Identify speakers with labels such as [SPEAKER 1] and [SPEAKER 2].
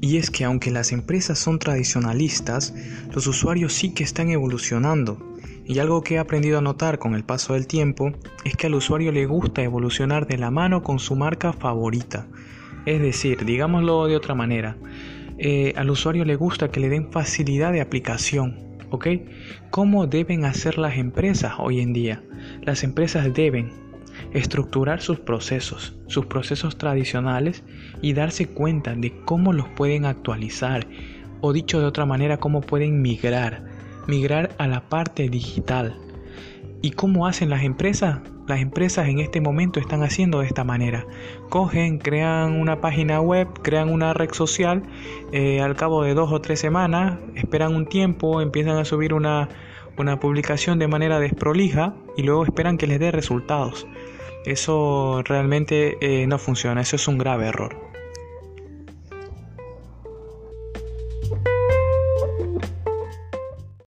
[SPEAKER 1] Y es que aunque las empresas son tradicionalistas, los usuarios sí que están evolucionando. Y algo que he aprendido a notar con el paso del tiempo es que al usuario le gusta evolucionar de la mano con su marca favorita. Es decir, digámoslo de otra manera, eh, al usuario le gusta que le den facilidad de aplicación. ¿Ok? ¿Cómo deben hacer las empresas hoy en día? Las empresas deben estructurar sus procesos, sus procesos tradicionales y darse cuenta de cómo los pueden actualizar o dicho de otra manera, cómo pueden migrar, migrar a la parte digital. ¿Y cómo hacen las empresas? Las empresas en este momento están haciendo de esta manera. Cogen, crean una página web, crean una red social, eh, al cabo de dos o tres semanas, esperan un tiempo, empiezan a subir una, una publicación de manera desprolija y luego esperan que les dé resultados. Eso realmente eh, no funciona, eso es un grave error.